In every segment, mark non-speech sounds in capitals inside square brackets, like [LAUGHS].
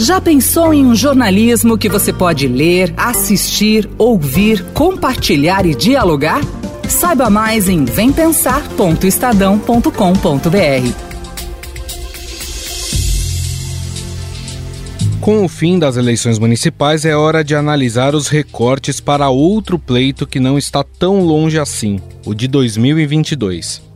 Já pensou em um jornalismo que você pode ler, assistir, ouvir, compartilhar e dialogar? Saiba mais em vempensar.estadão.com.br. Com o fim das eleições municipais, é hora de analisar os recortes para outro pleito que não está tão longe assim, o de 2022.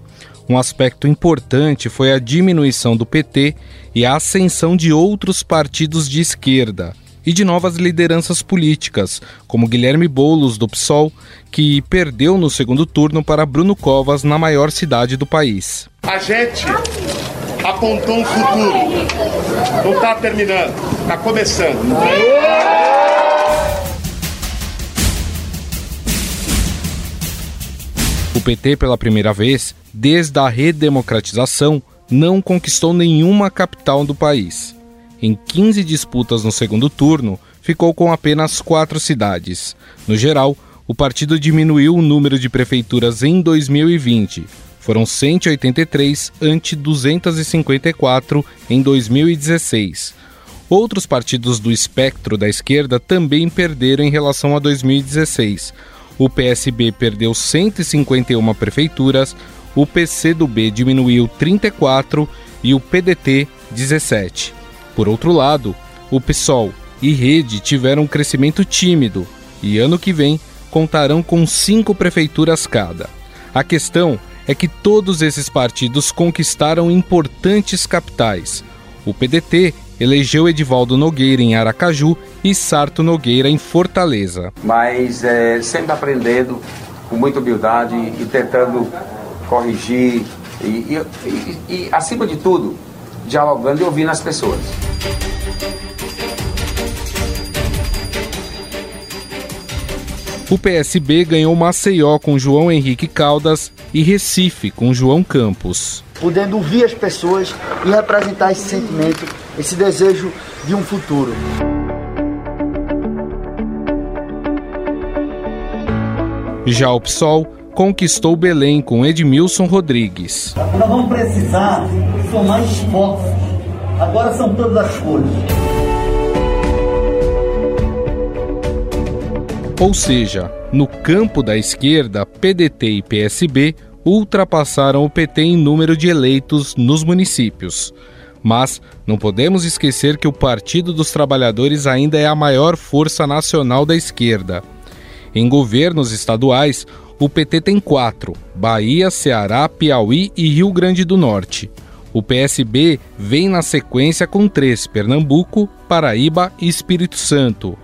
Um aspecto importante foi a diminuição do PT e a ascensão de outros partidos de esquerda e de novas lideranças políticas, como Guilherme Boulos, do PSOL, que perdeu no segundo turno para Bruno Covas na maior cidade do país. A gente apontou um futuro. Não está terminando, está começando. O PT, pela primeira vez, desde a redemocratização, não conquistou nenhuma capital do país. Em 15 disputas no segundo turno, ficou com apenas quatro cidades. No geral, o partido diminuiu o número de prefeituras em 2020. Foram 183 ante 254 em 2016. Outros partidos do espectro da esquerda também perderam em relação a 2016. O PSB perdeu 151 prefeituras, o PCdoB diminuiu 34 e o PDT 17. Por outro lado, o PSOL e Rede tiveram um crescimento tímido e ano que vem contarão com cinco prefeituras cada. A questão é que todos esses partidos conquistaram importantes capitais. O PDT elegeu Edivaldo Nogueira em Aracaju e Sarto Nogueira em Fortaleza. Mas é, sempre aprendendo com muita humildade e tentando corrigir e, e, e, e, acima de tudo, dialogando e ouvindo as pessoas. O PSB ganhou Maceió com João Henrique Caldas e Recife com João Campos. Podendo ouvir as pessoas e representar esse sentimento, esse desejo de um futuro. Já o PSOL conquistou Belém com Edmilson Rodrigues. Nós vamos precisar somar esforços. Agora são todas as cores. Ou seja, no campo da esquerda, PDT e PSB ultrapassaram o PT em número de eleitos nos municípios. Mas não podemos esquecer que o Partido dos Trabalhadores ainda é a maior força nacional da esquerda. Em governos estaduais, o PT tem quatro: Bahia, Ceará, Piauí e Rio Grande do Norte. O PSB vem na sequência com três: Pernambuco, Paraíba e Espírito Santo.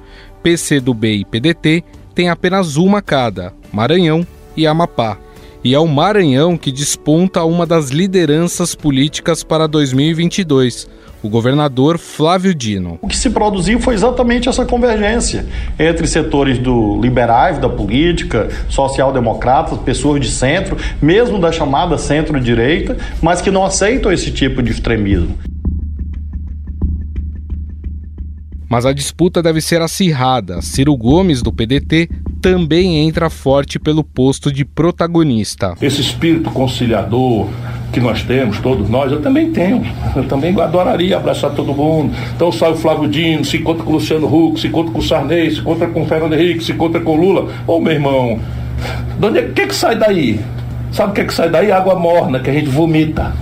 PCdoB e PDT têm apenas uma cada: Maranhão e Amapá. E é o Maranhão que desponta uma das lideranças políticas para 2022 o governador Flávio Dino. O que se produziu foi exatamente essa convergência entre setores do liberais da política, social-democratas, pessoas de centro, mesmo da chamada centro-direita, mas que não aceitam esse tipo de extremismo. Mas a disputa deve ser acirrada. Ciro Gomes, do PDT, também entra forte pelo posto de protagonista. Esse espírito conciliador, que nós temos, todos nós, eu também tenho. Eu também adoraria abraçar todo mundo. Então sai o Flávio Dino, se encontra com o Luciano Huck, se encontra com o Sarney, se encontra com o Fernando Henrique, se encontra com o Lula. Ô meu irmão, de onde é que, que sai daí? Sabe o que, é que sai daí? Água morna, que a gente vomita.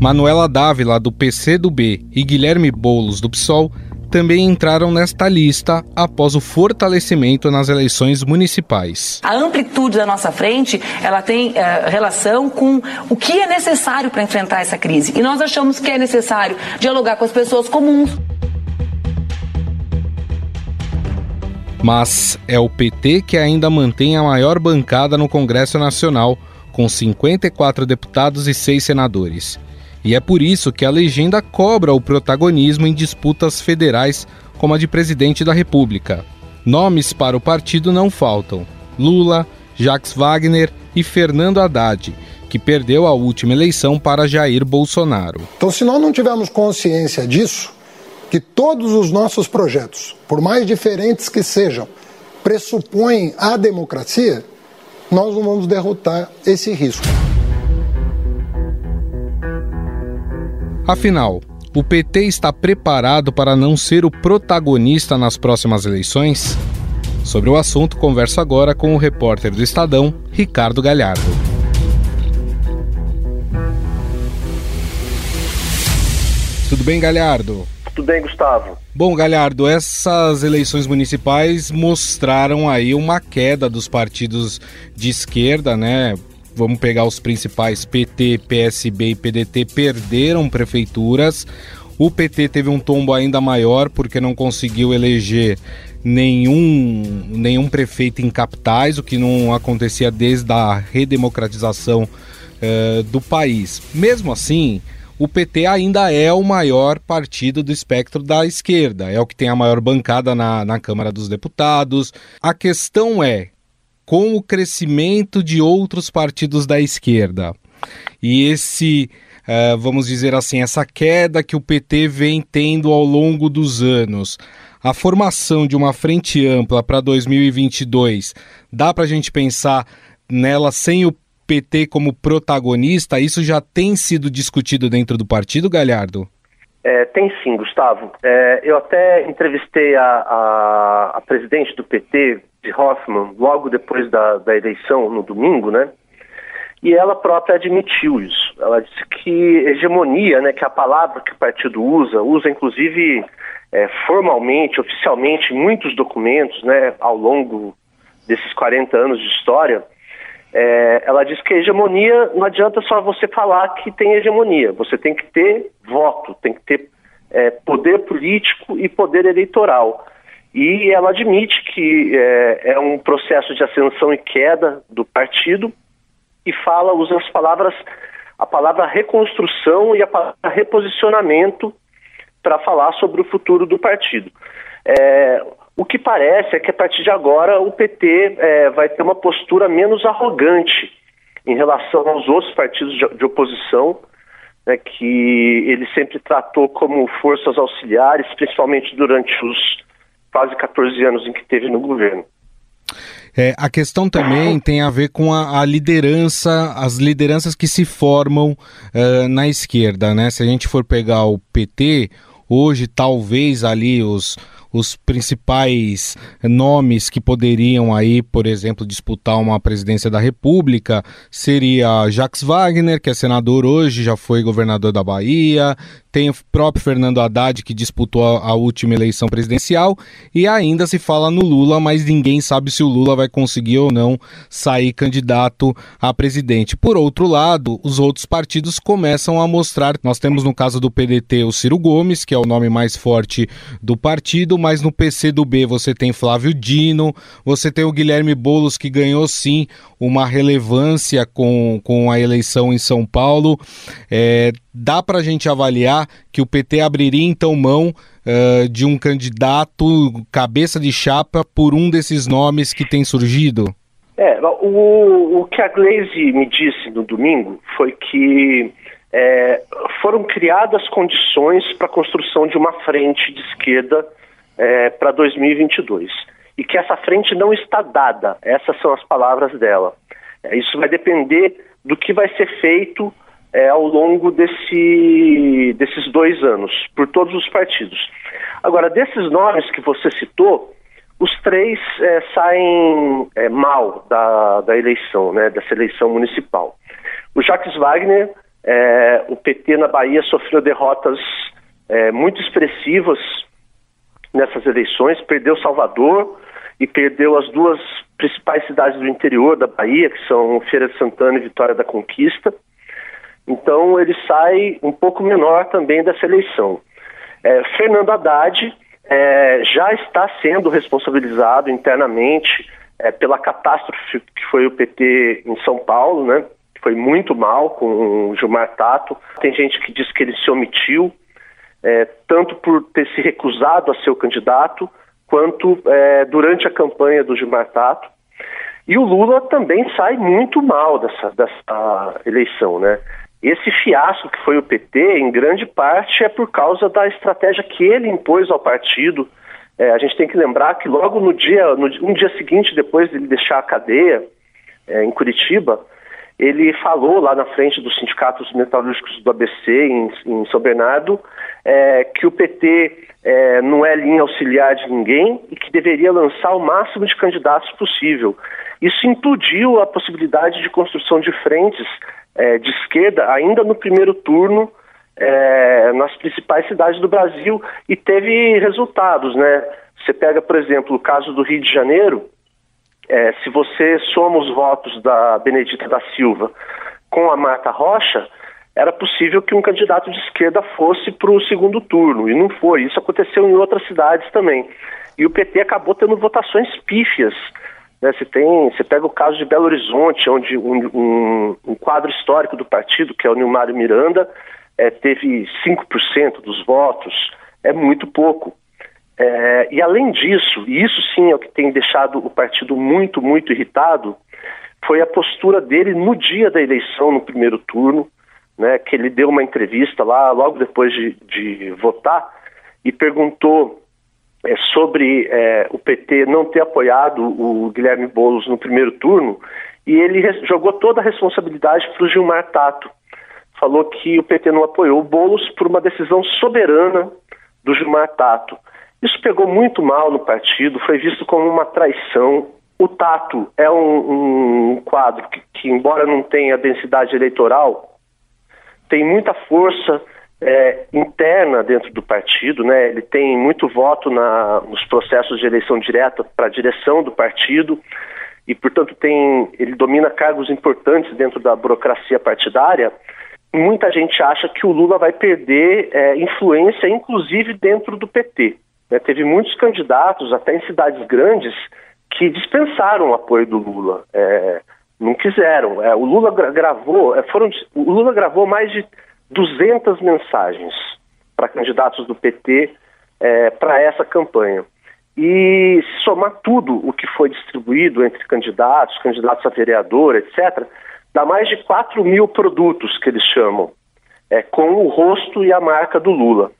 Manuela Dávila, do PCdoB, e Guilherme Boulos, do PSOL, também entraram nesta lista após o fortalecimento nas eleições municipais. A amplitude da nossa frente, ela tem uh, relação com o que é necessário para enfrentar essa crise. E nós achamos que é necessário dialogar com as pessoas comuns. Mas é o PT que ainda mantém a maior bancada no Congresso Nacional, com 54 deputados e 6 senadores. E é por isso que a legenda cobra o protagonismo em disputas federais como a de presidente da República. Nomes para o partido não faltam: Lula, Jacques Wagner e Fernando Haddad, que perdeu a última eleição para Jair Bolsonaro. Então, se nós não tivermos consciência disso, que todos os nossos projetos, por mais diferentes que sejam, pressupõem a democracia, nós não vamos derrotar esse risco. Afinal, O PT está preparado para não ser o protagonista nas próximas eleições? Sobre o assunto, converso agora com o repórter do Estadão, Ricardo Galhardo. Tudo bem, Galhardo? Tudo bem, Gustavo. Bom, Galhardo, essas eleições municipais mostraram aí uma queda dos partidos de esquerda, né? Vamos pegar os principais PT, PSB e PDT perderam prefeituras. O PT teve um tombo ainda maior porque não conseguiu eleger nenhum, nenhum prefeito em capitais, o que não acontecia desde a redemocratização uh, do país. Mesmo assim, o PT ainda é o maior partido do espectro da esquerda, é o que tem a maior bancada na, na Câmara dos Deputados. A questão é, com o crescimento de outros partidos da esquerda e esse, uh, vamos dizer assim, essa queda que o PT vem tendo ao longo dos anos, a formação de uma frente ampla para 2022, dá para a gente pensar nela sem o PT como protagonista? Isso já tem sido discutido dentro do partido, Galhardo? É, tem sim, Gustavo. É, eu até entrevistei a, a, a, presidente do PT, de Hoffmann, logo depois da, da eleição, no domingo, né? E ela própria admitiu isso. Ela disse que hegemonia, né, que é a palavra que o partido usa, usa inclusive é, formalmente, oficialmente, muitos documentos, né, ao longo desses 40 anos de história, é, ela diz que hegemonia não adianta só você falar que tem hegemonia, você tem que ter voto, tem que ter é, poder político e poder eleitoral. E ela admite que é, é, um processo de ascensão e queda do partido e fala, usa as palavras, a palavra reconstrução e a palavra reposicionamento para falar sobre o futuro do partido. É, o que parece é que a partir de agora o PT é, vai ter uma postura menos arrogante em relação aos outros partidos de, de oposição, né, que ele sempre tratou como forças auxiliares, principalmente durante os quase 14 anos em que teve no governo. É, a questão também tem a ver com a, a liderança, as lideranças que se formam uh, na esquerda, né? Se a gente for pegar o PT, hoje talvez ali os os principais nomes que poderiam aí, por exemplo, disputar uma presidência da República seria Jacques Wagner, que é senador hoje, já foi governador da Bahia, tem o próprio Fernando Haddad, que disputou a, última eleição presidencial, e ainda se fala no Lula, mas ninguém sabe se o Lula vai conseguir ou não sair candidato a presidente. Por outro lado, os outros partidos começam a mostrar. Nós temos no caso do PDT o Ciro Gomes, que é o nome mais forte do partido, mas no PC do B você tem Flávio Dino, você tem o Guilherme Bolos, que ganhou sim uma relevância com, com a eleição em São Paulo. É, dá para a gente avaliar que o PT abriria então mão uh, de um candidato cabeça de chapa por um desses nomes que tem surgido? É, o, o que a Glaze me disse no domingo foi que é, foram criadas condições para a construção de uma frente de esquerda é, para 2022 e que essa frente não está dada. Essas são as palavras dela. É, isso vai depender do que vai ser feito é, ao longo desse, desses dois anos, por todos os partidos. Agora, desses nomes que você citou, os três é, saem é, mal da, da eleição, né, dessa eleição municipal. O Jacques Wagner, é, o PT na Bahia sofreu derrotas é, muito expressivas nessas eleições, perdeu Salvador e perdeu as duas principais cidades do interior da Bahia, que são Feira de Santana e Vitória da Conquista. Então ele sai um pouco menor também dessa eleição. É, Fernando Haddad é, já está sendo responsabilizado internamente é, pela catástrofe que foi o PT em São Paulo, né? Foi muito mal com o Gilmar Tato. Tem gente que diz que ele se omitiu, é, tanto por ter se recusado a ser o candidato, quanto é, durante a campanha do Gilmar Tato. E o Lula também sai muito mal dessa, dessa eleição, né? Esse fiasco que foi o PT, em grande parte, é por causa da estratégia que ele impôs ao partido. É, a gente tem que lembrar que logo no dia, no, um dia seguinte, depois de ele deixar a cadeia é, em Curitiba, ele falou lá na frente dos sindicatos metalúrgicos do ABC em, em São Bernardo é, que o PT é, não é linha auxiliar de ninguém e que deveria lançar o máximo de candidatos possível. Isso implodiu a possibilidade de construção de frentes é, de esquerda ainda no primeiro turno é, nas principais cidades do Brasil e teve resultados, né? Você pega, por exemplo, o caso do Rio de Janeiro, é, se você soma os votos da Benedita da Silva com a Marta Rocha, era possível que um candidato de esquerda fosse para o segundo turno, e não foi. Isso aconteceu em outras cidades também. E o PT acabou tendo votações pífias. Né? Você, tem, você pega o caso de Belo Horizonte, onde um, um, um quadro histórico do partido, que é o Nilmário Miranda, é, teve 5% dos votos. É muito pouco. É, e além disso, e isso sim é o que tem deixado o partido muito, muito irritado, foi a postura dele no dia da eleição, no primeiro turno, né, que ele deu uma entrevista lá logo depois de, de votar e perguntou é, sobre é, o PT não ter apoiado o Guilherme Boulos no primeiro turno e ele jogou toda a responsabilidade para o Gilmar Tato. Falou que o PT não apoiou o Boulos por uma decisão soberana do Gilmar Tato. Isso pegou muito mal no partido, foi visto como uma traição. O Tato é um, um quadro que, que, embora não tenha densidade eleitoral, tem muita força é, interna dentro do partido, né? Ele tem muito voto na, nos processos de eleição direta para a direção do partido e, portanto, tem ele domina cargos importantes dentro da burocracia partidária. Muita gente acha que o Lula vai perder é, influência, inclusive dentro do PT. Né? Teve muitos candidatos, até em cidades grandes, que dispensaram o apoio do Lula. É, não quiseram. É, o Lula gravou, é, foram, o Lula gravou mais de 200 mensagens para candidatos do PT é, para essa campanha. E se somar tudo o que foi distribuído entre candidatos, candidatos a vereador, etc., dá mais de 4 mil produtos que eles chamam, é, com o rosto e a marca do Lula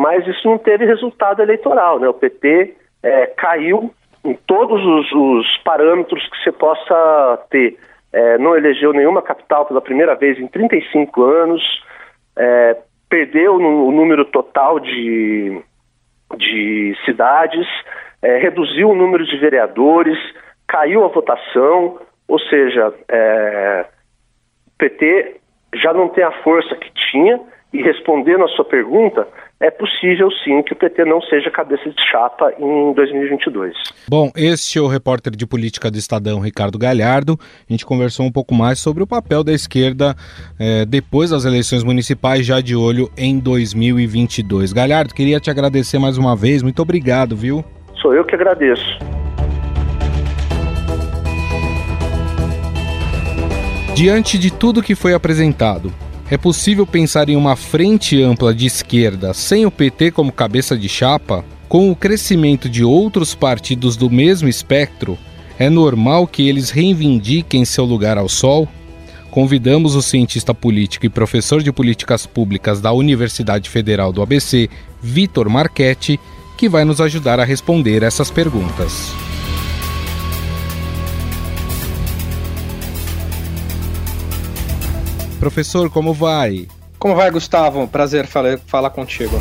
mas isso não teve resultado eleitoral. Né? O PT é, caiu em todos os, os, parâmetros que você possa ter. É, não elegeu nenhuma capital pela primeira vez em 35 anos, é, perdeu o número total de, de cidades, é, reduziu o número de vereadores, caiu a votação, ou seja, é, o PT já não tem a força que tinha, e respondendo a sua pergunta, é possível sim que o PT não seja cabeça de chapa em 2022. Bom, este é o repórter de política do Estadão, Ricardo Galhardo. A gente conversou um pouco mais sobre o papel da esquerda eh, depois das eleições municipais, já de olho em 2022. Galhardo, queria te agradecer mais uma vez. Muito obrigado, viu? Sou eu que agradeço. Diante de tudo que foi apresentado, é possível pensar em uma frente ampla de esquerda sem o PT como cabeça de chapa? Com o crescimento de outros partidos do mesmo espectro, é normal que eles reivindiquem seu lugar ao sol? Convidamos o cientista político e professor de políticas públicas da Universidade Federal do ABC, Vitor Marchetti, que vai nos ajudar a responder essas perguntas. Professor, como vai? Como vai, Gustavo? Prazer falar, falar contigo.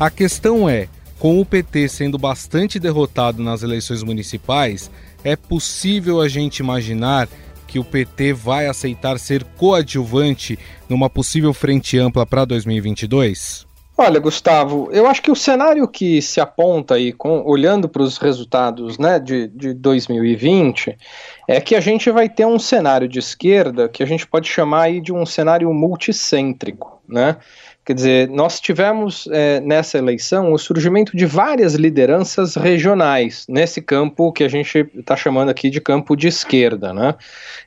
A questão é: com o PT sendo bastante derrotado nas eleições municipais, é possível a gente imaginar que o PT vai aceitar ser coadjuvante numa possível frente ampla para 2022? Olha, Gustavo, eu acho que o cenário que se aponta aí, com, olhando para os resultados né, de, de 2020, é que a gente vai ter um cenário de esquerda que a gente pode chamar aí de um cenário multicêntrico, né? Quer dizer, nós tivemos é, nessa eleição o surgimento de várias lideranças regionais nesse campo que a gente está chamando aqui de campo de esquerda, né?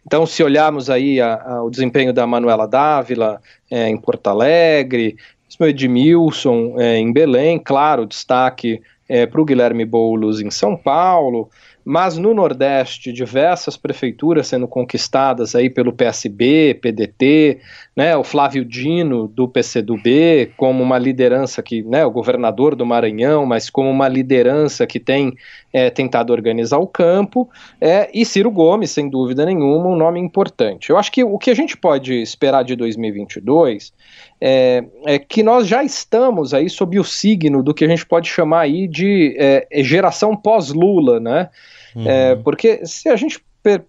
Então, se olharmos aí a, a, o desempenho da Manuela Dávila é, em Porto Alegre, Edmilson é, em Belém, claro, destaque é, para o Guilherme Boulos em São Paulo, mas no Nordeste, diversas prefeituras sendo conquistadas aí pelo PSB, PDT, né, o Flávio Dino do PCdoB como uma liderança que, né, o governador do Maranhão, mas como uma liderança que tem é, tentado organizar o campo, é, e Ciro Gomes, sem dúvida nenhuma, um nome importante. Eu acho que o que a gente pode esperar de 2022 é, é, que nós já estamos aí sob o signo do que a gente pode chamar aí de é, geração pós-Lula, né? Uhum. É, porque se a gente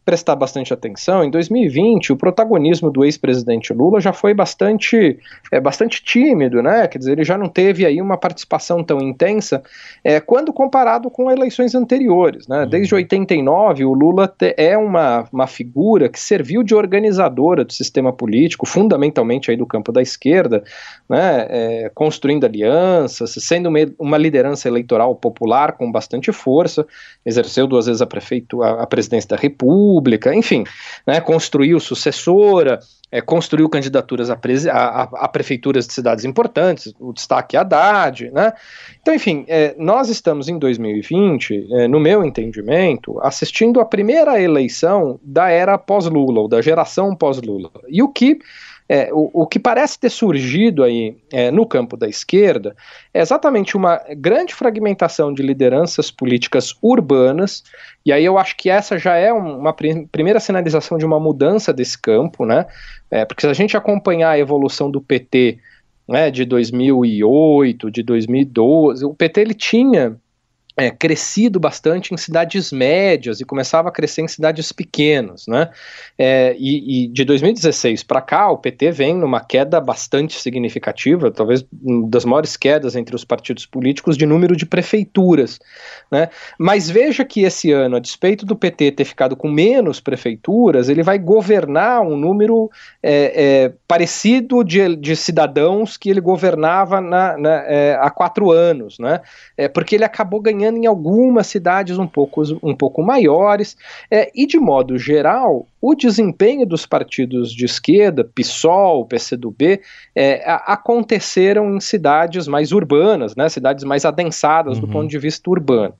prestar bastante atenção, em 2020 o protagonismo do ex-presidente Lula já foi bastante, é, bastante tímido, né? Quer dizer, ele já não teve aí uma participação tão intensa é, quando comparado com eleições anteriores, né? Uhum. Desde 89 o Lula é uma, uma figura que serviu de organizadora do sistema político, fundamentalmente aí do campo da esquerda, né? É, construindo alianças, sendo uma, uma liderança eleitoral popular com bastante força, exerceu duas vezes a prefeitura, a, a presidência da República República, enfim, né, construiu sucessora, é, construiu candidaturas a, a, a, prefeituras de cidades importantes, o destaque é Haddad, né? Então, enfim, é, nós estamos em 2020, é, no meu entendimento, assistindo a primeira eleição da era pós-Lula, ou da geração pós-Lula. E o que é, o, o, que parece ter surgido aí é, no campo da esquerda é exatamente uma grande fragmentação de lideranças políticas urbanas, e aí eu acho que essa já é uma prim primeira sinalização de uma mudança desse campo, né? É, porque se a gente acompanhar a evolução do PT né, de 2008, de 2012, o PT ele tinha é, crescido bastante em cidades médias e começava a crescer em cidades pequenas, né? É, e, e, de 2016 para cá, o PT vem numa queda bastante significativa, talvez das maiores quedas entre os partidos políticos de número de prefeituras, né? Mas veja que esse ano, a despeito do PT ter ficado com menos prefeituras, ele vai governar um número é, é parecido de, de, cidadãos que ele governava na, na, é, há quatro anos, né? É, porque ele acabou ganhando em algumas cidades um pouco, um pouco maiores, é, e de modo geral, o desempenho dos partidos de esquerda, PSOL, PCdoB, é, aconteceram em cidades mais urbanas, né, cidades mais adensadas uhum. do ponto de vista urbano.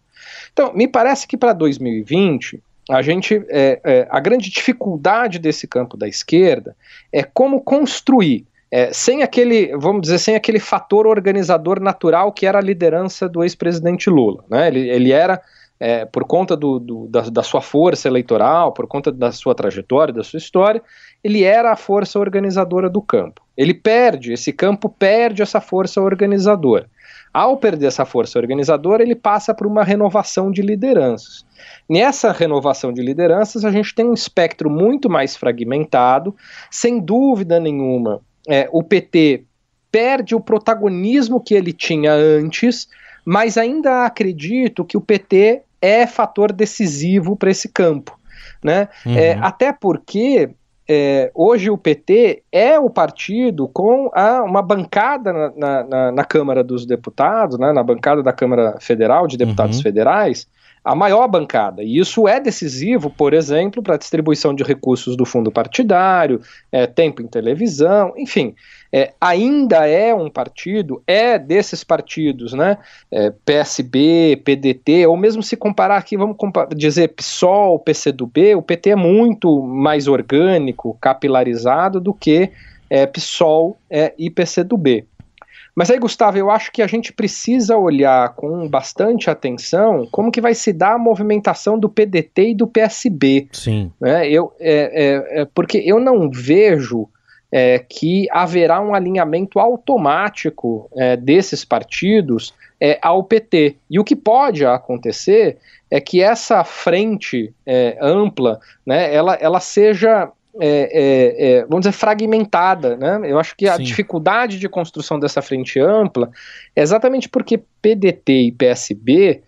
Então, me parece que para 2020 a gente é, é, a grande dificuldade desse campo da esquerda é como construir é, sem aquele, vamos dizer, sem aquele fator organizador natural que era a liderança do ex-presidente Lula. Né? Ele, ele era, é, por conta do, do, da, da, sua força eleitoral, por conta da sua trajetória, da sua história, ele era a força organizadora do campo. Ele perde, esse campo perde essa força organizadora. Ao perder essa força organizadora, ele passa por uma renovação de lideranças. Nessa renovação de lideranças, a gente tem um espectro muito mais fragmentado, sem dúvida nenhuma é, o PT perde o protagonismo que ele tinha antes, mas ainda acredito que o PT é fator decisivo para esse campo. Né? Uhum. É, até porque é, hoje o PT é o partido com a, uma bancada na, na, na, Câmara dos Deputados, né, na bancada da Câmara Federal de Deputados uhum. Federais, a maior bancada. E isso é decisivo, por exemplo, para a distribuição de recursos do fundo partidário, é, tempo em televisão, enfim. É, ainda é um partido, é desses partidos, né? É, PSB, PDT, ou mesmo se comparar aqui, vamos dizer PSOL, PCdoB, o PT é muito mais orgânico, capilarizado do que é, PSOL é, e PCdoB. Mas aí, Gustavo, eu acho que a gente precisa olhar com bastante atenção como que vai se dar a movimentação do PDT e do PSB. Sim. Né? Eu, é, é, é, porque eu não vejo é, que haverá um alinhamento automático é, desses partidos é, ao PT. E o que pode acontecer é que essa frente ampla, né, ela, ela seja é, é, é, vamos dizer, fragmentada. Né? Eu acho que a Sim. dificuldade de construção dessa frente ampla é exatamente porque PDT e PSB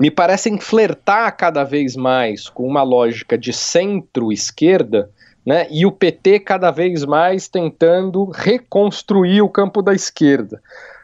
me parecem flertar cada vez mais com uma lógica de centro-esquerda, né? e o PT cada vez mais tentando reconstruir o campo da esquerda.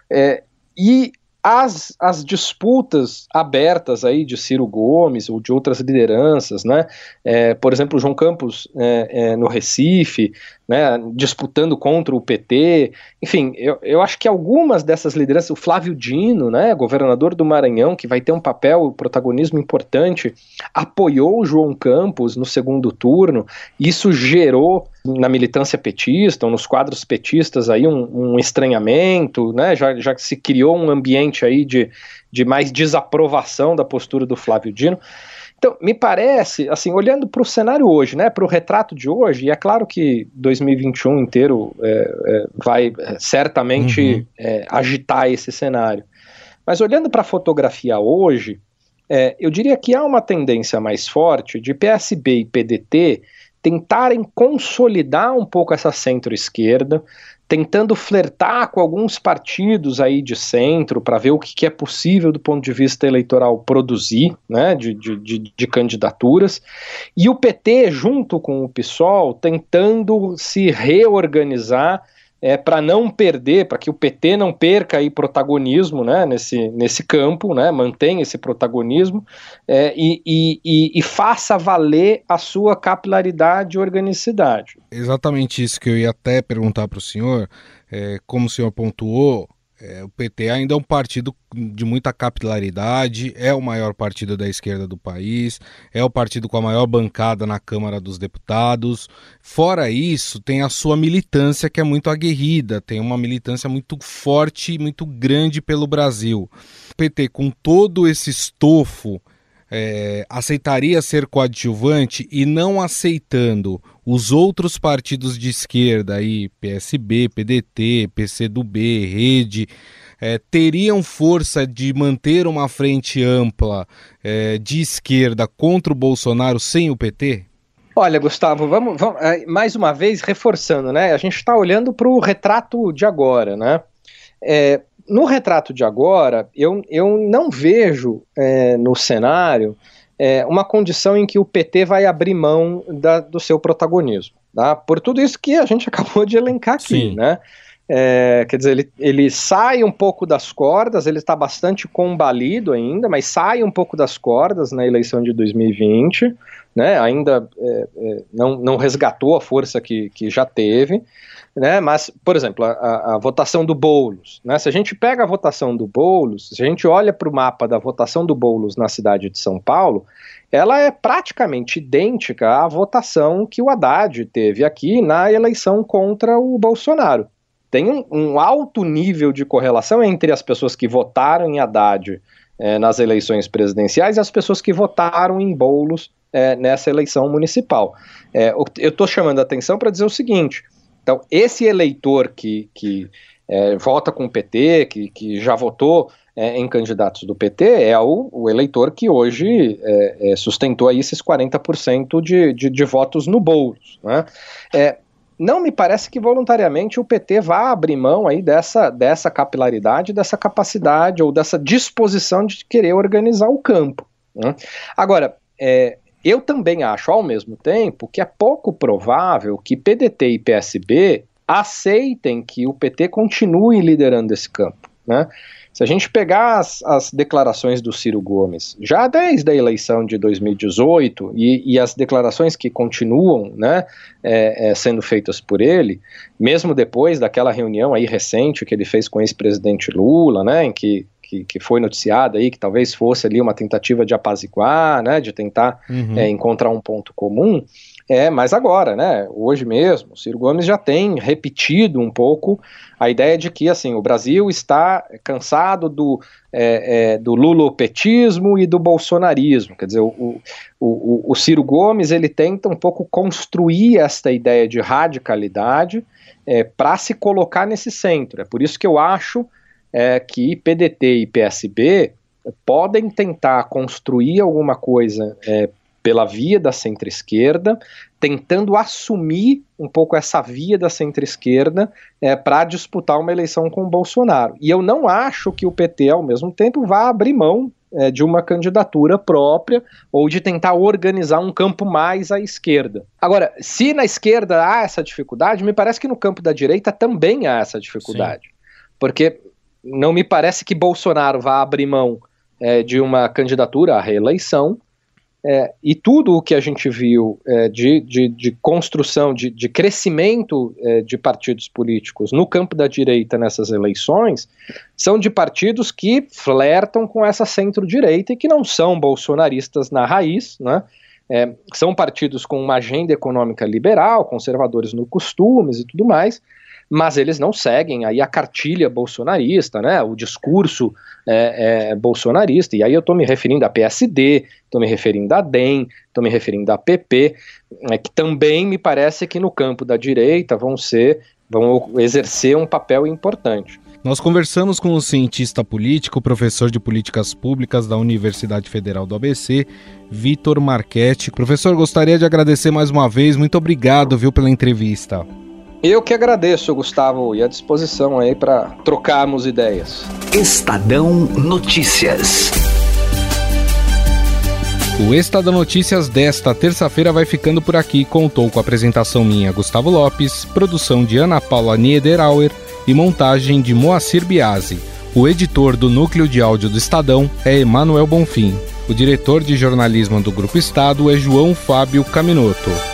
É, e as, as disputas abertas aí de Ciro Gomes ou de outras lideranças, né? É, por exemplo, João Campos é, é, no Recife, né, disputando contra o PT. Enfim, eu, eu acho que algumas dessas lideranças, o Flávio Dino, né, governador do Maranhão, que vai ter um papel, um protagonismo importante, apoiou o João Campos no segundo turno. Isso gerou na militância petista, ou nos quadros petistas aí um, um estranhamento, né, já, já se criou um ambiente aí de, de mais desaprovação da postura do Flávio Dino. Então, me parece, assim, olhando para o cenário hoje, né, para o retrato de hoje, e é claro que 2021 inteiro é, é, vai é, certamente uhum. É, agitar esse cenário, mas olhando para a fotografia hoje, é, eu diria que há uma tendência mais forte de PSB e PDT tentarem consolidar um pouco essa centro-esquerda, tentando flertar com alguns partidos aí de centro para ver o que, que, é possível do ponto de vista eleitoral produzir, né, de, de, de, de candidaturas, e o PT, junto com o PSOL, tentando se reorganizar é, para não perder, para que o PT não perca aí protagonismo né, nesse, nesse campo, né, mantenha esse protagonismo é, e, e, e, faça valer a sua capilaridade e organicidade. Exatamente isso que eu ia até perguntar para o senhor. É, como o senhor pontuou, é, o PT ainda é um partido de muita capilaridade, é o maior partido da esquerda do país, é o partido com a maior bancada na Câmara dos Deputados. Fora isso, tem a sua militância que é muito aguerrida, tem uma militância muito forte e muito grande pelo Brasil. O PT, com todo esse estofo é, aceitaria ser coadjuvante e não aceitando os outros partidos de esquerda, aí, PSB, PDT, PCdoB, Rede, é, teriam força de manter uma frente ampla é, de esquerda contra o Bolsonaro sem o PT? Olha, Gustavo, vamos, vamos é, mais uma vez reforçando, né? A gente está olhando para o retrato de agora, né? É, no retrato de agora, eu, eu não vejo no cenário é, uma condição em que o PT vai abrir mão da, do seu protagonismo. Tá? Por tudo isso que a gente [LAUGHS] acabou de elencar aqui, Sim. né? É, quer dizer, ele, ele sai um pouco das cordas, ele está bastante combalido ainda, mas sai um pouco das cordas na eleição de 2020, né? Ainda é, é, não, não resgatou a força que, que já teve né? Mas, por exemplo, a, a, votação do Boulos, né? Se a gente pega a votação do Boulos, se a gente olha para o mapa da votação do Boulos na cidade de São Paulo, ela é praticamente idêntica à votação que o Haddad teve aqui na eleição contra o Bolsonaro. Tem um, um alto nível de correlação entre as pessoas que votaram em Haddad é, nas eleições presidenciais e as pessoas que votaram em Boulos é, nessa eleição municipal. É, eu estou chamando a atenção para dizer o seguinte: então, esse eleitor que, que vota com o PT, que, que já votou é, em candidatos do PT, é o, o eleitor que hoje é, é sustentou aí esses 40% de, de, de, votos no Boulos. Né? Não me parece que voluntariamente o PT vá abrir mão aí dessa, dessa capilaridade, dessa capacidade ou dessa disposição de querer organizar o campo. Né? Agora, é, eu também acho, ao mesmo tempo, que é pouco provável que PDT e PSB aceitem que o PT continue liderando esse campo. Né? Se a gente pegar as, as, declarações do Ciro Gomes, já desde a eleição de 2018 e, e as declarações que continuam né, é, é, sendo feitas por ele, mesmo depois daquela reunião aí recente que ele fez com o ex-presidente Lula, né, em que que, que foi noticiada aí, que talvez fosse ali uma tentativa de apaziguar, né, de tentar uhum. é, encontrar um ponto comum, é, mas agora, né, hoje mesmo, o Ciro Gomes já tem repetido um pouco a ideia de que, assim, o Brasil está cansado do, é, é, do lulopetismo e do bolsonarismo, quer dizer, o, o, o, Ciro Gomes, ele tenta um pouco construir esta ideia de radicalidade é, para se colocar nesse centro, é por isso que eu acho é que PDT e PSB podem tentar construir alguma coisa é, pela via da centro-esquerda, tentando assumir um pouco essa via da centro-esquerda é, para disputar uma eleição com o Bolsonaro. E eu não acho que o PT, ao mesmo tempo, vá abrir mão é, de uma candidatura própria ou de tentar organizar um campo mais à esquerda. Agora, se na esquerda há essa dificuldade, me parece que no campo da direita também há essa dificuldade. Sim. Porque não me parece que Bolsonaro vá abrir mão é, de uma candidatura à reeleição. É, e tudo o que a gente viu é, de, de, de, construção, de, de crescimento é, de partidos políticos no campo da direita nessas eleições são de partidos que flertam com essa centro-direita e que não são bolsonaristas na raiz, né? É, são partidos com uma agenda econômica liberal, conservadores no costumes e tudo mais, mas eles não seguem aí a cartilha bolsonarista, né, o discurso é, é, bolsonarista, e aí eu estou me referindo à PSD, estou me referindo à DEM, estou me referindo à PP, é, que também me parece que no campo da direita vão ser, vão exercer um papel importante. Nós conversamos com o cientista político, professor de políticas públicas da Universidade Federal do ABC, Vitor Marchetti. Professor, gostaria de agradecer mais uma vez. Muito obrigado, viu, pela entrevista. Eu que agradeço, Gustavo, e à disposição aí para trocarmos ideias. Estadão Notícias. O Estadão Notícias desta terça-feira vai ficando por aqui. Contou com a apresentação minha, Gustavo Lopes, produção de Ana Paula Niederauer e montagem de Moacir Biasi. O editor do núcleo de áudio do Estadão é Emanuel Bonfim. O diretor de jornalismo do Grupo Estado é João Fábio Caminoto.